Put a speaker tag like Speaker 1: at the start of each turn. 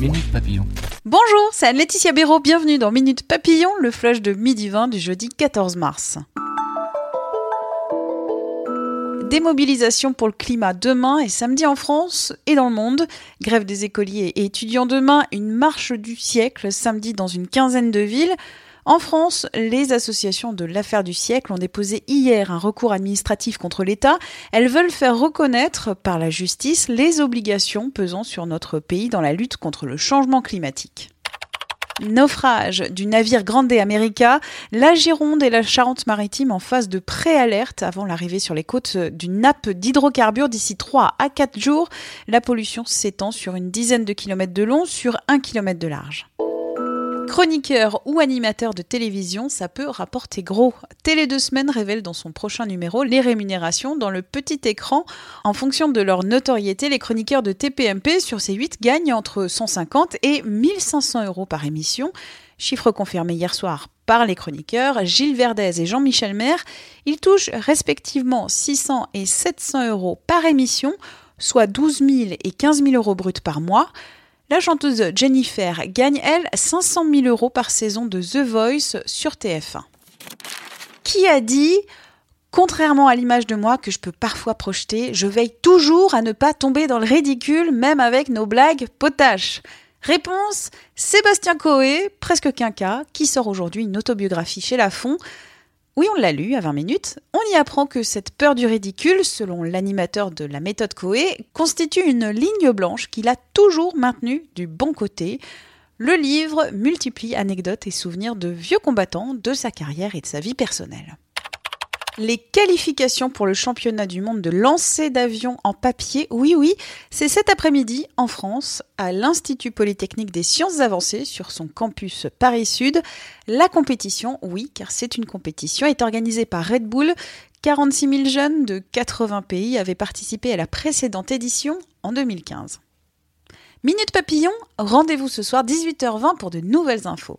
Speaker 1: Minute Papillon.
Speaker 2: Bonjour, c'est Anne-Laetitia Béraud, bienvenue dans Minute Papillon, le flash de midi 20 du jeudi 14 mars. Démobilisation pour le climat demain et samedi en France et dans le monde. Grève des écoliers et étudiants demain, une marche du siècle samedi dans une quinzaine de villes. En France, les associations de l'affaire du siècle ont déposé hier un recours administratif contre l'État. Elles veulent faire reconnaître par la justice les obligations pesant sur notre pays dans la lutte contre le changement climatique. Naufrage du navire Grande America, la Gironde et la Charente-Maritime en phase de préalerte avant l'arrivée sur les côtes d'une nappe d'hydrocarbures d'ici 3 à 4 jours. La pollution s'étend sur une dizaine de kilomètres de long sur un kilomètre de large. Chroniqueur ou animateur de télévision, ça peut rapporter gros. Télé deux semaines révèle dans son prochain numéro les rémunérations dans le petit écran. En fonction de leur notoriété, les chroniqueurs de TPMP sur ces 8 gagnent entre 150 et 1500 euros par émission. Chiffre confirmé hier soir par les chroniqueurs Gilles Verdez et Jean-Michel Maire. Ils touchent respectivement 600 et 700 euros par émission, soit 12 000 et 15 000 euros bruts par mois. La chanteuse Jennifer gagne, elle, 500 000 euros par saison de The Voice sur TF1. Qui a dit Contrairement à l'image de moi que je peux parfois projeter, je veille toujours à ne pas tomber dans le ridicule, même avec nos blagues potaches. Réponse Sébastien Coé, presque quinca, qui sort aujourd'hui une autobiographie chez Lafon. Oui, on l'a lu à 20 minutes. On y apprend que cette peur du ridicule, selon l'animateur de la méthode Coé, constitue une ligne blanche qu'il a toujours maintenue du bon côté. Le livre multiplie anecdotes et souvenirs de vieux combattants de sa carrière et de sa vie personnelle. Les qualifications pour le championnat du monde de lancer d'avion en papier, oui oui, c'est cet après-midi en France, à l'Institut Polytechnique des Sciences Avancées sur son campus Paris-Sud. La compétition, oui, car c'est une compétition, est organisée par Red Bull. 46 000 jeunes de 80 pays avaient participé à la précédente édition en 2015. Minute Papillon, rendez-vous ce soir 18h20 pour de nouvelles infos.